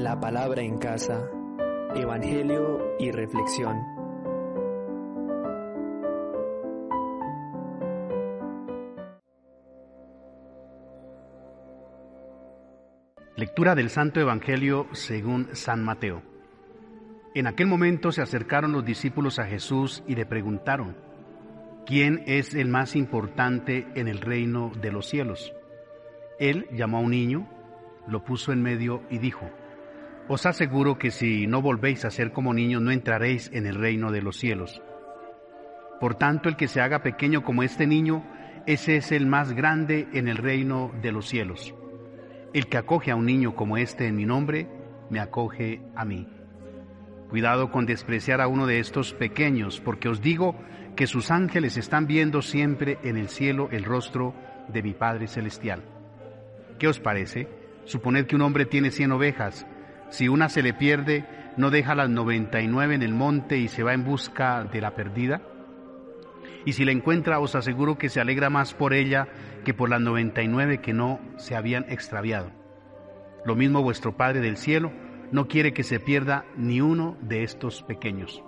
La palabra en casa. Evangelio y reflexión. Lectura del Santo Evangelio según San Mateo. En aquel momento se acercaron los discípulos a Jesús y le preguntaron, ¿quién es el más importante en el reino de los cielos? Él llamó a un niño, lo puso en medio y dijo, Os aseguro que si no volvéis a ser como niños no entraréis en el reino de los cielos. Por tanto, el que se haga pequeño como este niño, ese es el más grande en el reino de los cielos. El que acoge a un niño como este en mi nombre, me acoge a mí. Cuidado con despreciar a uno de estos pequeños, porque os digo que sus ángeles están viendo siempre en el cielo el rostro de mi Padre Celestial. ¿Qué os parece? Suponed que un hombre tiene cien ovejas. Si una se le pierde, ¿no deja las noventa y nueve en el monte y se va en busca de la perdida? Y si la encuentra, os aseguro que se alegra más por ella que por las noventa y nueve que no se habían extraviado. Lo mismo vuestro Padre del cielo no quiere que se pierda ni uno de estos pequeños.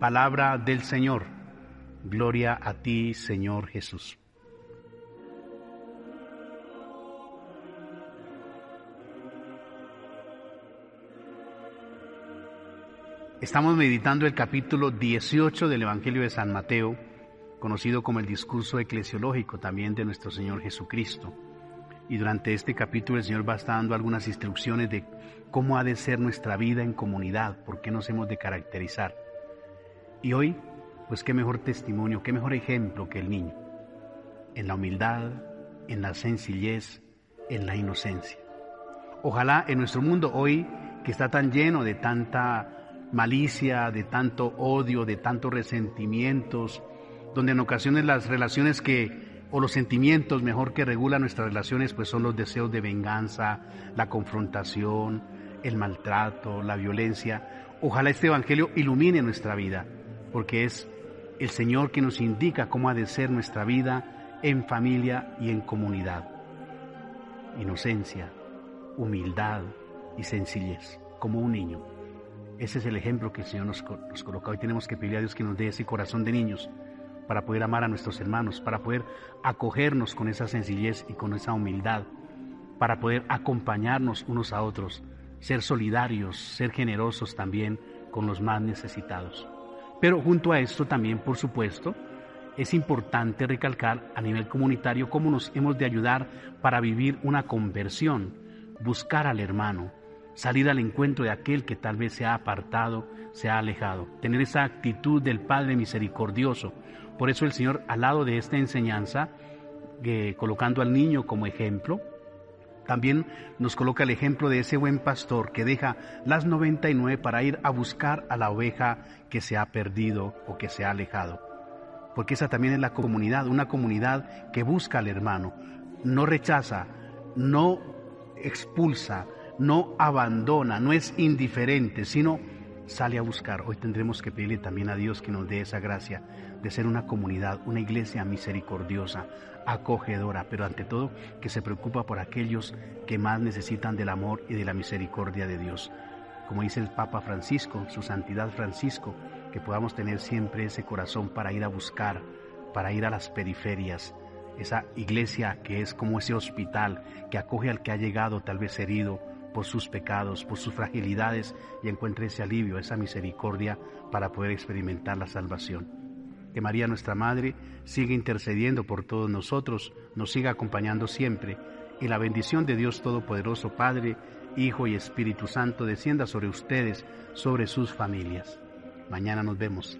Palabra del Señor. Gloria a ti, Señor Jesús. Estamos meditando el capítulo 18 del Evangelio de San Mateo, conocido como el discurso eclesiológico también de nuestro Señor Jesucristo. Y durante este capítulo el Señor va a estar dando algunas instrucciones de cómo ha de ser nuestra vida en comunidad, por qué nos hemos de caracterizar. Y hoy, pues qué mejor testimonio, qué mejor ejemplo que el niño, en la humildad, en la sencillez, en la inocencia. Ojalá en nuestro mundo hoy, que está tan lleno de tanta malicia, de tanto odio, de tantos resentimientos, donde en ocasiones las relaciones que, o los sentimientos mejor que regulan nuestras relaciones, pues son los deseos de venganza, la confrontación, el maltrato, la violencia. Ojalá este Evangelio ilumine nuestra vida, porque es el Señor que nos indica cómo ha de ser nuestra vida en familia y en comunidad. Inocencia, humildad y sencillez, como un niño. Ese es el ejemplo que el Señor nos, coloca. Hoy tenemos que pedirle a Dios que nos dé ese corazón de niños para poder amar a nuestros hermanos, para poder acogernos con esa sencillez y con esa humildad, para poder acompañarnos unos a otros, ser solidarios, ser generosos también con los más necesitados. Pero junto a esto también, por supuesto, es importante recalcar a nivel comunitario cómo nos hemos de ayudar para vivir una conversión, buscar al hermano, salir al encuentro de aquel que tal vez se ha apartado, se ha alejado, tener esa actitud del Padre misericordioso. Por eso el Señor, al lado de esta enseñanza, eh, colocando al niño como ejemplo, también nos coloca el ejemplo de ese buen pastor que deja las 99 para ir a buscar a la oveja que se ha perdido o que se ha alejado. Porque esa también es la comunidad, una comunidad que busca al hermano, no rechaza, no expulsa, no abandona, no es indiferente, sino sale a buscar. Hoy tendremos que pedirle también a Dios que nos dé esa gracia de ser una comunidad, una iglesia misericordiosa, acogedora, pero ante todo que se preocupa por aquellos que más necesitan del amor y de la misericordia de Dios. Como dice el Papa Francisco, su santidad Francisco, que podamos tener siempre ese corazón para ir a buscar, para ir a las periferias, esa iglesia que es como ese hospital que acoge al que ha llegado tal vez herido, por sus pecados, por sus fragilidades y encuentre ese alivio, esa misericordia para poder experimentar la salvación. Que María nuestra Madre siga intercediendo por todos nosotros, nos siga acompañando siempre y la bendición de Dios Todopoderoso, Padre, Hijo y Espíritu Santo descienda sobre ustedes, sobre sus familias. Mañana nos vemos.